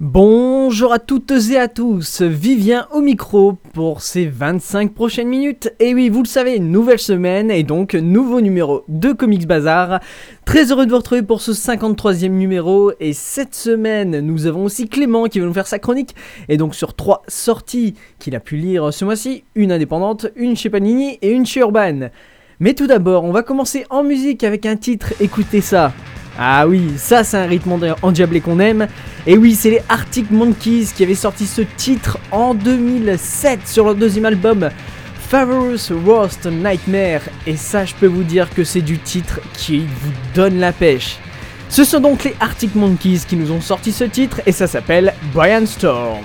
Bonjour à toutes et à tous, Vivien au micro pour ces 25 prochaines minutes. Et oui, vous le savez, nouvelle semaine et donc nouveau numéro de Comics Bazar. Très heureux de vous retrouver pour ce 53e numéro. Et cette semaine, nous avons aussi Clément qui va nous faire sa chronique. Et donc sur trois sorties qu'il a pu lire ce mois-ci, une indépendante, une chez Panini et une chez Urban. Mais tout d'abord, on va commencer en musique avec un titre, écoutez ça. Ah oui, ça c'est un rythme en- endiablé qu'on aime. Et oui, c'est les Arctic Monkeys qui avaient sorti ce titre en 2007 sur leur deuxième album Fabulous Worst Nightmare. Et ça, je peux vous dire que c'est du titre qui vous donne la pêche. Ce sont donc les Arctic Monkeys qui nous ont sorti ce titre et ça s'appelle Brian Storm.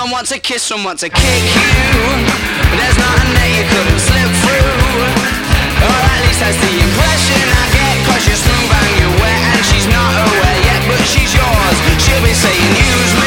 Some want to kiss, some want to kick you. There's nothing that you couldn't slip through. Or at least that's the impression I get. Cause you're smooth and you're wet, and she's not aware yet, but she's yours. She'll be saying, use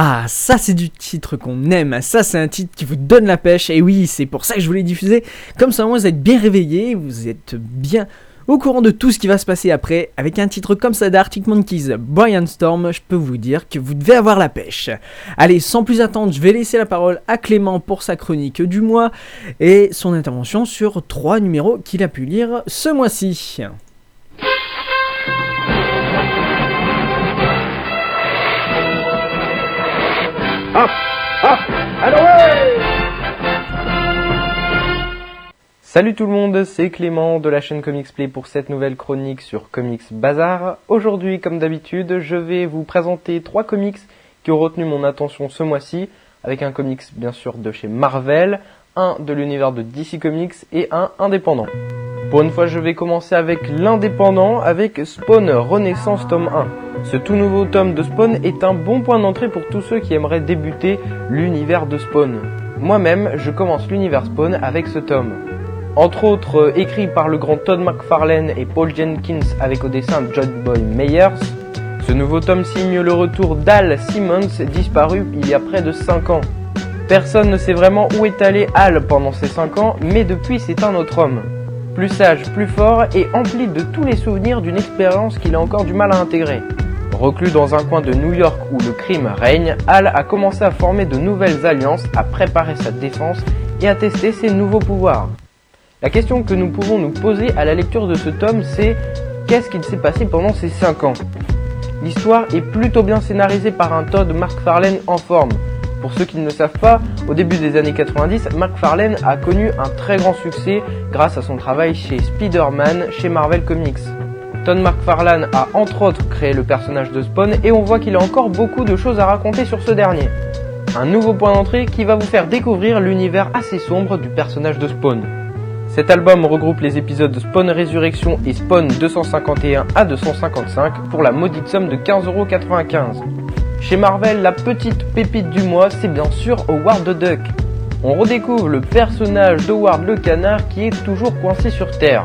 Ah, ça c'est du titre qu'on aime, ça c'est un titre qui vous donne la pêche, et oui, c'est pour ça que je voulais diffuser, comme ça vous êtes bien réveillés, vous êtes bien au courant de tout ce qui va se passer après, avec un titre comme ça d'Arctic Monkeys, Brian Storm, je peux vous dire que vous devez avoir la pêche. Allez, sans plus attendre, je vais laisser la parole à Clément pour sa chronique du mois, et son intervention sur trois numéros qu'il a pu lire ce mois-ci. Salut tout le monde, c'est Clément de la chaîne Comics Play pour cette nouvelle chronique sur Comics Bazar. Aujourd'hui, comme d'habitude, je vais vous présenter trois comics qui ont retenu mon attention ce mois-ci, avec un comics bien sûr de chez Marvel, un de l'univers de DC Comics et un indépendant. Pour une fois, je vais commencer avec l'indépendant, avec Spawn Renaissance tome 1. Ce tout nouveau tome de Spawn est un bon point d'entrée pour tous ceux qui aimeraient débuter l'univers de Spawn. Moi-même, je commence l'univers Spawn avec ce tome. Entre autres, euh, écrit par le grand Todd McFarlane et Paul Jenkins avec au dessin John Boy Meyers, ce nouveau tome signe le retour d'Al Simmons, disparu il y a près de 5 ans. Personne ne sait vraiment où est allé Al pendant ces 5 ans, mais depuis c'est un autre homme. Plus sage, plus fort et empli de tous les souvenirs d'une expérience qu'il a encore du mal à intégrer. Reclus dans un coin de New York où le crime règne, Al a commencé à former de nouvelles alliances, à préparer sa défense et à tester ses nouveaux pouvoirs. La question que nous pouvons nous poser à la lecture de ce tome, c'est qu'est-ce qu'il s'est passé pendant ces 5 ans? L'histoire est plutôt bien scénarisée par un Todd McFarlane en forme. Pour ceux qui ne le savent pas, au début des années 90, McFarlane a connu un très grand succès grâce à son travail chez Spider-Man chez Marvel Comics. Todd McFarlane a entre autres créé le personnage de Spawn et on voit qu'il a encore beaucoup de choses à raconter sur ce dernier. Un nouveau point d'entrée qui va vous faire découvrir l'univers assez sombre du personnage de Spawn. Cet album regroupe les épisodes Spawn Résurrection et Spawn 251 à 255 pour la maudite somme de 15,95€. Chez Marvel, la petite pépite du mois, c'est bien sûr Howard the Duck. On redécouvre le personnage d'Howard le canard qui est toujours coincé sur Terre.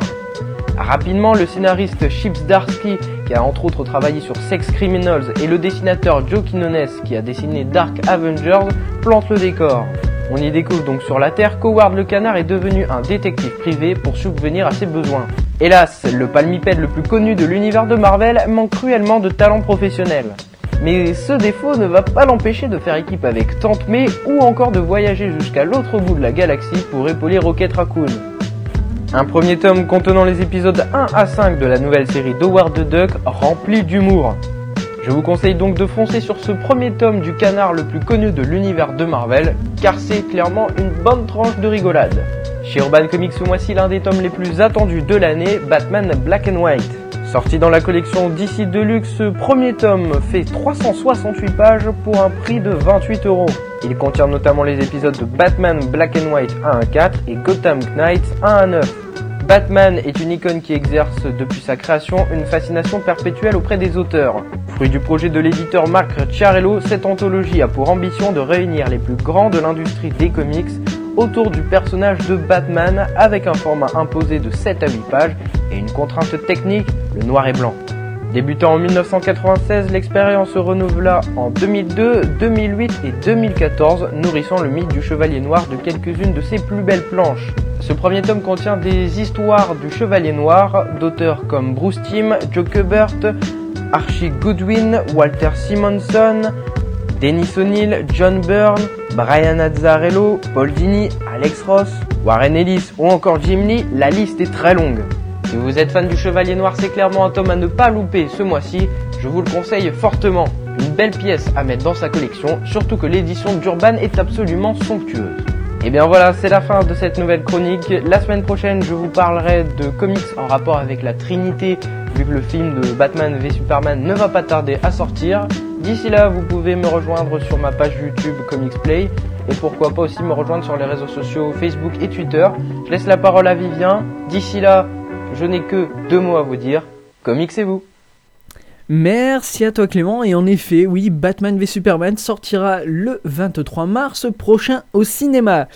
Rapidement, le scénariste Chips Darsky, qui a entre autres travaillé sur Sex Criminals, et le dessinateur Joe Quinones, qui a dessiné Dark Avengers, plantent le décor. On y découvre donc sur la Terre qu'Howard le canard est devenu un détective privé pour subvenir à ses besoins. Hélas, le palmipède le plus connu de l'univers de Marvel manque cruellement de talent professionnel. Mais ce défaut ne va pas l'empêcher de faire équipe avec Tante May ou encore de voyager jusqu'à l'autre bout de la galaxie pour épauler Rocket Raccoon. Un premier tome contenant les épisodes 1 à 5 de la nouvelle série d'Howard the Duck rempli d'humour. Je vous conseille donc de foncer sur ce premier tome du canard le plus connu de l'univers de Marvel, car c'est clairement une bonne tranche de rigolade. Chez Urban Comics ce mois-ci, l'un des tomes les plus attendus de l'année, Batman Black and White. Sorti dans la collection DC Deluxe, ce premier tome fait 368 pages pour un prix de 28 euros. Il contient notamment les épisodes de Batman Black and White 1 à 4 et Gotham Knights 1 à 9. Batman est une icône qui exerce depuis sa création une fascination perpétuelle auprès des auteurs. Fruit du projet de l'éditeur Marc Ciarello, cette anthologie a pour ambition de réunir les plus grands de l'industrie des comics autour du personnage de Batman avec un format imposé de 7 à 8 pages et une contrainte technique, le noir et blanc. Débutant en 1996, l'expérience se renouvela en 2002, 2008 et 2014, nourrissant le mythe du Chevalier Noir de quelques-unes de ses plus belles planches. Ce premier tome contient des histoires du Chevalier Noir d'auteurs comme Bruce Timm, Joe Kubert, Archie Goodwin, Walter Simonson, Dennis O'Neill, John Byrne, Brian Azzarello, Paul Dini, Alex Ross, Warren Ellis ou encore Jim Lee, la liste est très longue. Si vous êtes fan du Chevalier Noir, c'est clairement un tome à ne pas louper ce mois-ci, je vous le conseille fortement. Une belle pièce à mettre dans sa collection, surtout que l'édition d'Urban est absolument somptueuse. Et bien voilà, c'est la fin de cette nouvelle chronique. La semaine prochaine, je vous parlerai de comics en rapport avec la Trinité, vu que le film de Batman v Superman ne va pas tarder à sortir. D'ici là, vous pouvez me rejoindre sur ma page YouTube Comics Play et pourquoi pas aussi me rejoindre sur les réseaux sociaux Facebook et Twitter. Je laisse la parole à Vivien. D'ici là, je n'ai que deux mots à vous dire. Comics et vous. Merci à toi Clément. Et en effet oui Batman v Superman sortira le 23 mars prochain au cinéma.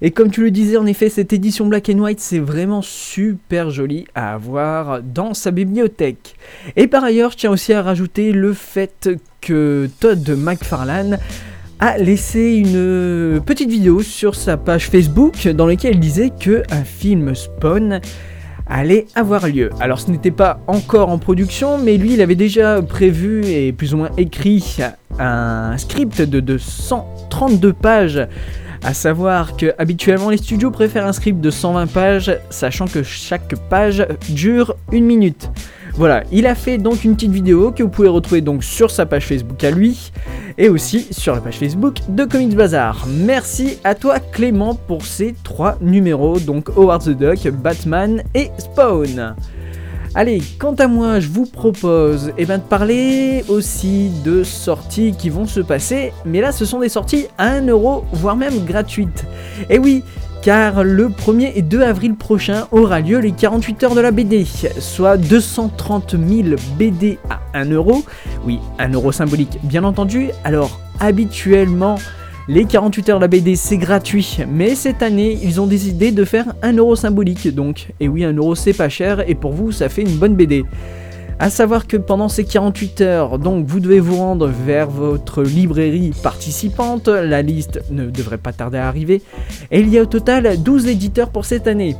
Et comme tu le disais en effet cette édition black and white c'est vraiment super joli à avoir dans sa bibliothèque. Et par ailleurs je tiens aussi à rajouter le fait que Todd McFarlane a laissé une petite vidéo sur sa page Facebook dans laquelle il disait que un film Spawn allait avoir lieu. Alors ce n'était pas encore en production, mais lui il avait déjà prévu et plus ou moins écrit un script de, de 132 pages. À savoir que habituellement les studios préfèrent un script de 120 pages, sachant que chaque page dure une minute. Voilà, il a fait donc une petite vidéo que vous pouvez retrouver donc sur sa page Facebook à lui et aussi sur la page Facebook de Comics Bazar. Merci à toi Clément pour ces trois numéros, donc Howard the Duck, Batman et Spawn. Allez, quant à moi, je vous propose eh ben, de parler aussi de sorties qui vont se passer, mais là ce sont des sorties à 1€, voire même gratuites. Et oui, car le 1er et 2 avril prochain aura lieu les 48 heures de la BD, soit 230 000 BD à 1 euro. Oui, 1 euro symbolique bien entendu. Alors habituellement, les 48 heures de la BD c'est gratuit, mais cette année ils ont décidé de faire 1 euro symbolique donc. Et oui, 1 euro c'est pas cher et pour vous ça fait une bonne BD. A savoir que pendant ces 48 heures, donc vous devez vous rendre vers votre librairie participante, la liste ne devrait pas tarder à arriver, et il y a au total 12 éditeurs pour cette année.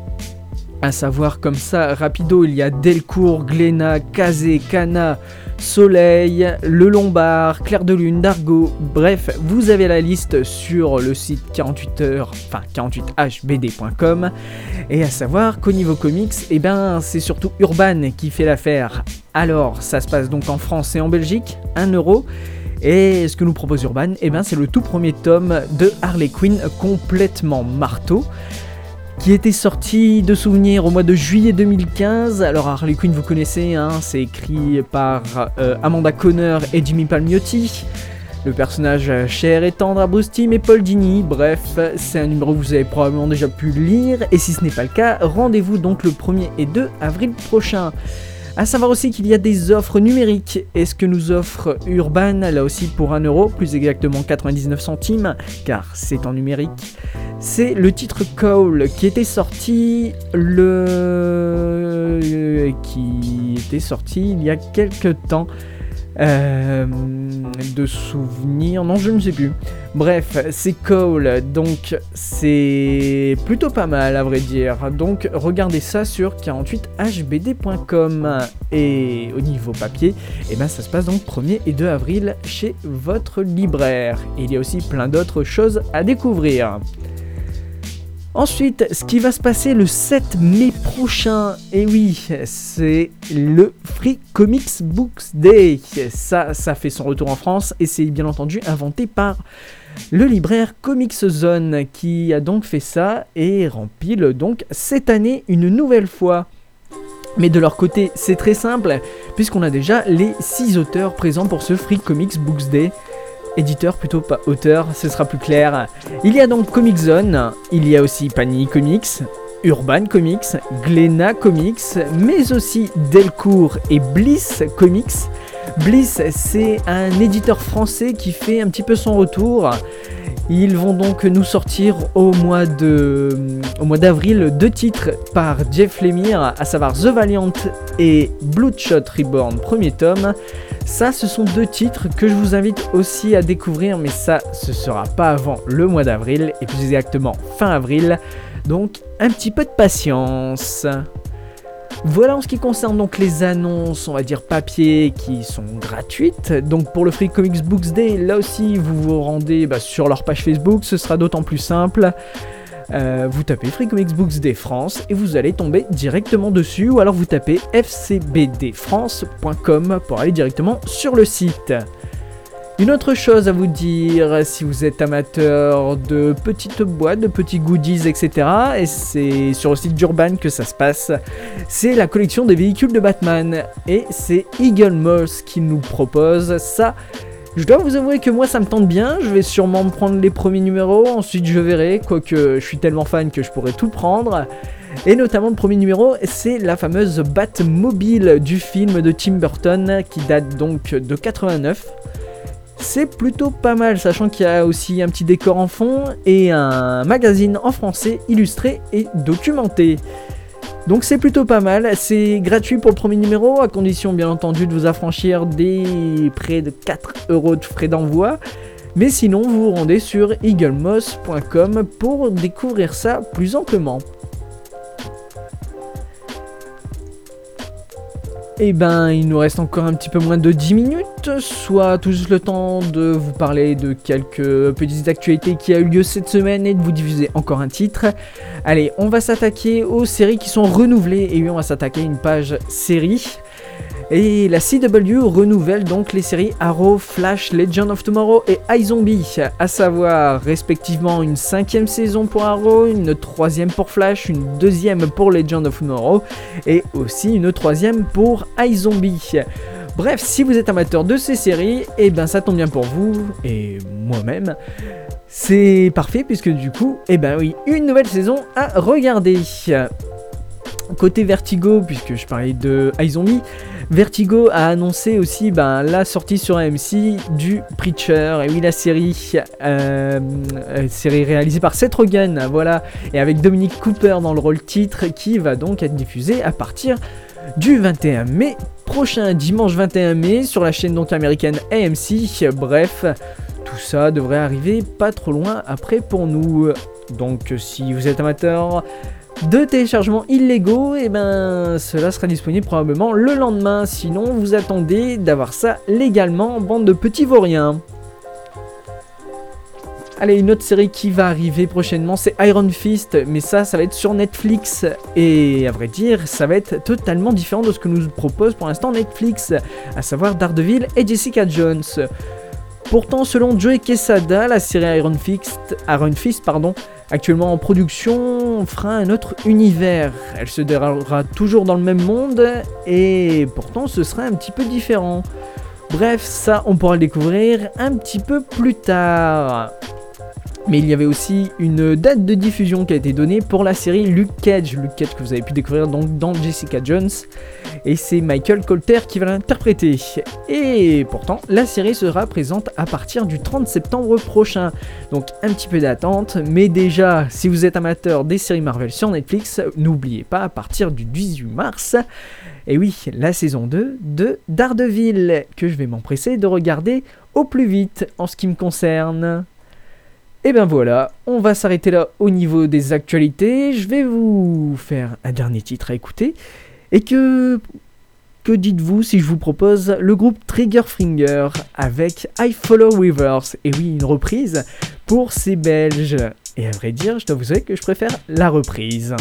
A savoir comme ça, rapido, il y a Delcourt, Glénat, Kazé, Cana, Soleil, Le Lombard, Clair de Lune, Dargo, bref, vous avez la liste sur le site 48h, enfin 48hbd.com. Et à savoir qu'au niveau comics, eh ben, c'est surtout Urban qui fait l'affaire. Alors, ça se passe donc en France et en Belgique, 1 euro. Et ce que nous propose Urban, eh ben, c'est le tout premier tome de Harley Quinn complètement marteau qui était sorti de souvenirs au mois de juillet 2015. Alors Harley Quinn, vous connaissez, hein, c'est écrit par euh, Amanda Conner et Jimmy Palmiotti. Le personnage cher et tendre à Bruce Timm et Paul Dini. Bref, c'est un numéro que vous avez probablement déjà pu lire. Et si ce n'est pas le cas, rendez-vous donc le 1er et 2 avril prochain. A savoir aussi qu'il y a des offres numériques. Et ce que nous offre Urban, là aussi pour 1 euro, plus exactement 99 centimes, car c'est en numérique, c'est le titre Call qui était sorti le. qui était sorti il y a quelques temps. Euh, de souvenirs, non je ne sais plus. Bref, c'est Cole, donc c'est plutôt pas mal à vrai dire. Donc regardez ça sur 48hbd.com. Et au niveau papier, et eh ben ça se passe donc 1er et 2 avril chez votre libraire. Il y a aussi plein d'autres choses à découvrir. Ensuite, ce qui va se passer le 7 mai prochain, et oui, c'est le Free Comics Books Day. Ça, ça fait son retour en France et c'est bien entendu inventé par le libraire Comics Zone qui a donc fait ça et rempile donc cette année une nouvelle fois. Mais de leur côté, c'est très simple, puisqu'on a déjà les 6 auteurs présents pour ce Free Comics Books Day éditeur plutôt pas auteur, ce sera plus clair. Il y a donc Comic Zone, il y a aussi Panini Comics, Urban Comics, Glénat Comics, mais aussi Delcourt et Bliss Comics. Bliss, c'est un éditeur français qui fait un petit peu son retour. Ils vont donc nous sortir au mois au mois d'avril deux titres par Jeff Lemire, à savoir The Valiant et Bloodshot Reborn, premier tome. Ça, ce sont deux titres que je vous invite aussi à découvrir, mais ça, ce sera pas avant le mois d'avril, et plus exactement fin avril. Donc, un petit peu de patience. Voilà en ce qui concerne donc les annonces, on va dire papier, qui sont gratuites. Donc pour le Free Comics Books Day, là aussi vous vous rendez bah, sur leur page Facebook, ce sera d'autant plus simple. Euh, vous tapez Free Comics Books Day France et vous allez tomber directement dessus, ou alors vous tapez fcbdfrance.com pour aller directement sur le site. Une autre chose à vous dire, si vous êtes amateur de petites boîtes, de petits goodies, etc., et c'est sur le site d'Urban que ça se passe, c'est la collection des véhicules de Batman. Et c'est Eagle Moss qui nous propose ça. Je dois vous avouer que moi ça me tente bien, je vais sûrement me prendre les premiers numéros, ensuite je verrai, quoique je suis tellement fan que je pourrais tout prendre. Et notamment le premier numéro, c'est la fameuse Batmobile du film de Tim Burton qui date donc de 89 c'est plutôt pas mal, sachant qu'il y a aussi un petit décor en fond et un magazine en français illustré et documenté. Donc c'est plutôt pas mal, c'est gratuit pour le premier numéro, à condition bien entendu de vous affranchir des près de 4 euros de frais d'envoi. Mais sinon, vous vous rendez sur eaglemoss.com pour découvrir ça plus amplement. Eh ben, il nous reste encore un petit peu moins de 10 minutes, soit tout juste le temps de vous parler de quelques petites actualités qui a eu lieu cette semaine et de vous diffuser encore un titre. Allez, on va s'attaquer aux séries qui sont renouvelées et oui, on va s'attaquer à une page série. Et la CW renouvelle donc les séries Arrow, Flash, Legend of Tomorrow et iZombie, à savoir respectivement une cinquième saison pour Arrow, une troisième pour Flash, une deuxième pour Legend of Tomorrow et aussi une troisième pour iZombie. Bref, si vous êtes amateur de ces séries, et eh ben ça tombe bien pour vous et moi-même. C'est parfait puisque du coup, eh ben oui, une nouvelle saison à regarder. Côté Vertigo, puisque je parlais de iZombie, Vertigo a annoncé aussi ben, la sortie sur AMC du Preacher, et oui la série, euh, euh, série réalisée par Seth Rogen, voilà, et avec Dominic Cooper dans le rôle titre, qui va donc être diffusée à partir du 21 mai prochain, dimanche 21 mai, sur la chaîne donc américaine AMC, bref, tout ça devrait arriver pas trop loin après pour nous. Donc si vous êtes amateur de téléchargements illégaux, et ben cela sera disponible probablement le lendemain. Sinon, vous attendez d'avoir ça légalement, bande de petits vauriens. Allez, une autre série qui va arriver prochainement, c'est Iron Fist, mais ça, ça va être sur Netflix. Et à vrai dire, ça va être totalement différent de ce que nous propose pour l'instant Netflix, à savoir Daredevil et Jessica Jones. Pourtant, selon Joey Quesada, la série Iron Fist, Iron Fist pardon, actuellement en production, fera un autre univers. Elle se déroulera toujours dans le même monde et pourtant ce sera un petit peu différent. Bref, ça on pourra le découvrir un petit peu plus tard. Mais il y avait aussi une date de diffusion qui a été donnée pour la série Luke Cage. Luke Cage que vous avez pu découvrir donc dans Jessica Jones. Et c'est Michael Colter qui va l'interpréter. Et pourtant, la série sera présente à partir du 30 septembre prochain. Donc un petit peu d'attente. Mais déjà, si vous êtes amateur des séries Marvel sur Netflix, n'oubliez pas à partir du 18 mars. Et oui, la saison 2 de Daredevil, que je vais m'empresser de regarder au plus vite en ce qui me concerne. Et ben voilà, on va s'arrêter là au niveau des actualités. Je vais vous faire un dernier titre à écouter. Et que. Dites-vous si je vous propose le groupe Triggerfinger avec I Follow Rivers Et oui, une reprise pour ces Belges. Et à vrai dire, je dois vous avouer que je préfère la reprise.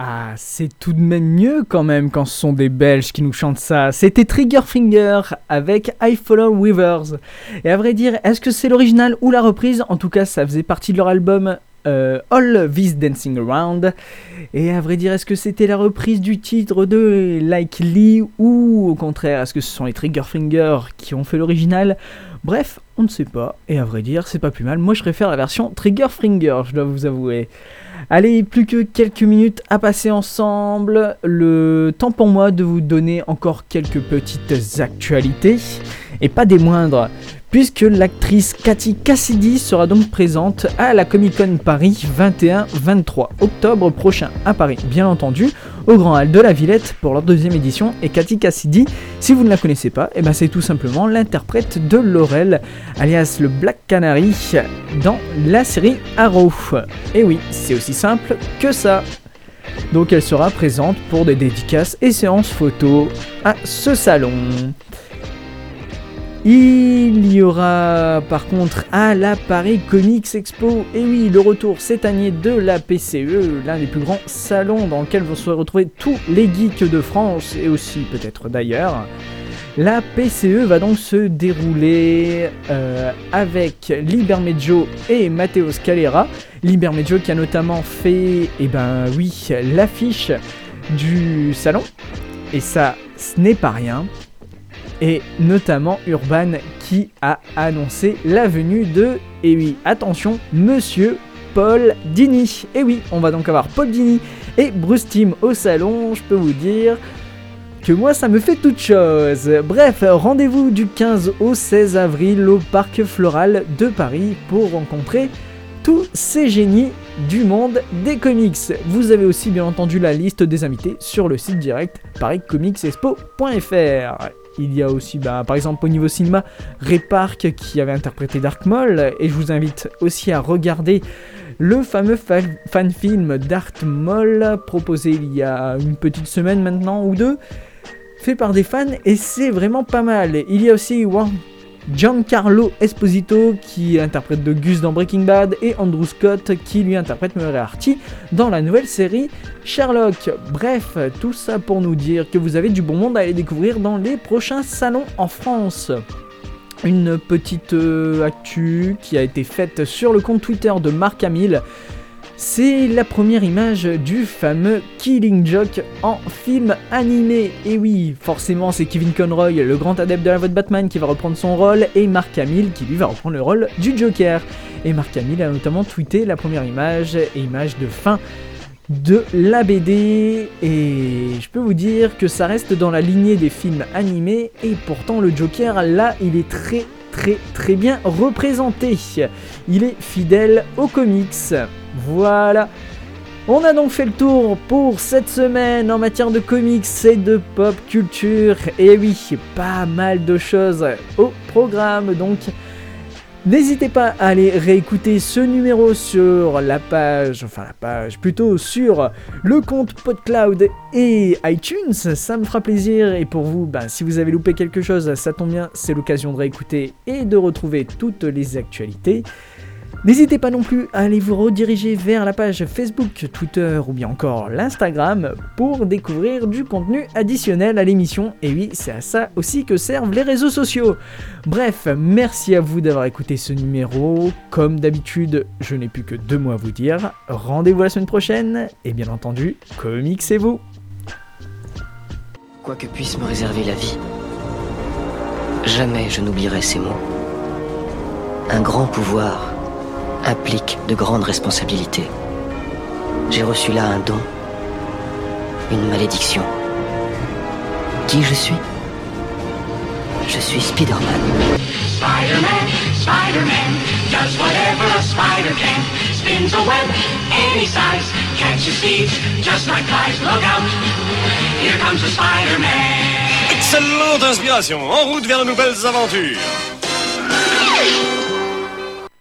Ah, c'est tout de même mieux quand même quand ce sont des Belges qui nous chantent ça. C'était Triggerfinger avec I Follow Weavers. Et à vrai dire, est-ce que c'est l'original ou la reprise? En tout cas, ça faisait partie de leur album euh, All This Dancing Around. Et à vrai dire, est-ce que c'était la reprise du titre de Like Lee ou au contraire, est-ce que ce sont les Triggerfinger qui ont fait l'original? Bref, on ne sait pas. Et à vrai dire, c'est pas plus mal. Moi, je préfère la version Triggerfinger, je dois vous avouer. Allez, plus que quelques minutes à passer ensemble. Le temps pour moi de vous donner encore quelques petites actualités. Et pas des moindres. Puisque l'actrice Cathy Cassidy sera donc présente à la Comic Con Paris 21-23 octobre prochain à Paris, bien entendu, au Grand Hall de la Villette pour leur deuxième édition. Et Cathy Cassidy, si vous ne la connaissez pas, eh ben c'est tout simplement l'interprète de Laurel, alias le Black Canary, dans la série Arrow. Et oui, c'est aussi simple que ça. Donc elle sera présente pour des dédicaces et séances photos à ce salon. Il y aura par contre à la Paris Comics Expo, et oui, le retour cette année de la PCE, l'un des plus grands salons dans lequel vont se retrouver tous les geeks de France et aussi peut-être d'ailleurs. La PCE va donc se dérouler euh, avec Libermejo et Matteo Scalera. Libermejo qui a notamment fait, eh ben oui, l'affiche du salon. Et ça, ce n'est pas rien et notamment Urban qui a annoncé la venue de, et oui, attention, Monsieur Paul Dini. Et oui, on va donc avoir Paul Dini et Bruce Timm au salon, je peux vous dire que moi ça me fait toute chose. Bref, rendez-vous du 15 au 16 avril au Parc Floral de Paris pour rencontrer tous ces génies du monde des comics. Vous avez aussi bien entendu la liste des invités sur le site direct pariscomicsexpo.fr. Il y a aussi, bah, par exemple, au niveau cinéma, Ray Park qui avait interprété Dark Maul. Et je vous invite aussi à regarder le fameux fa- fan film Dark Maul proposé il y a une petite semaine maintenant ou deux, fait par des fans. Et c'est vraiment pas mal. Il y a aussi Giancarlo Esposito qui interprète de Gus dans Breaking Bad et Andrew Scott qui lui interprète Moriarty dans la nouvelle série Sherlock. Bref, tout ça pour nous dire que vous avez du bon monde à aller découvrir dans les prochains salons en France. Une petite euh, actu qui a été faite sur le compte Twitter de Marc Hamill. C'est la première image du fameux Killing Joke en film animé. Et oui, forcément, c'est Kevin Conroy, le grand adepte de la voix de Batman, qui va reprendre son rôle, et Mark Hamill qui lui va reprendre le rôle du Joker. Et Mark Hamill a notamment tweeté la première image, image de fin de la BD. Et je peux vous dire que ça reste dans la lignée des films animés, et pourtant le Joker, là, il est très très très bien représenté. Il est fidèle aux comics. Voilà. On a donc fait le tour pour cette semaine en matière de comics et de pop culture. Et oui, pas mal de choses au programme. Donc, n'hésitez pas à aller réécouter ce numéro sur la page, enfin la page, plutôt sur le compte PodCloud et iTunes. Ça me fera plaisir. Et pour vous, ben, si vous avez loupé quelque chose, ça tombe bien, c'est l'occasion de réécouter et de retrouver toutes les actualités. N'hésitez pas non plus à aller vous rediriger vers la page Facebook, Twitter ou bien encore l'Instagram pour découvrir du contenu additionnel à l'émission. Et oui, c'est à ça aussi que servent les réseaux sociaux. Bref, merci à vous d'avoir écouté ce numéro. Comme d'habitude, je n'ai plus que deux mots à vous dire. Rendez-vous la semaine prochaine et bien entendu, comicsez-vous. Quoi que puisse me réserver la vie, jamais je n'oublierai ces mots. Un grand pouvoir implique de grandes responsabilités. J'ai reçu là un don, une malédiction. Qui je suis? Je suis Spider-Man. Spider-Man, Spider-Man, does whatever a spider can. Spins a web any size, catches thieves just like flies. Look out, here comes the Spider-Man. Excellente inspiration, en route vers de nouvelles aventures.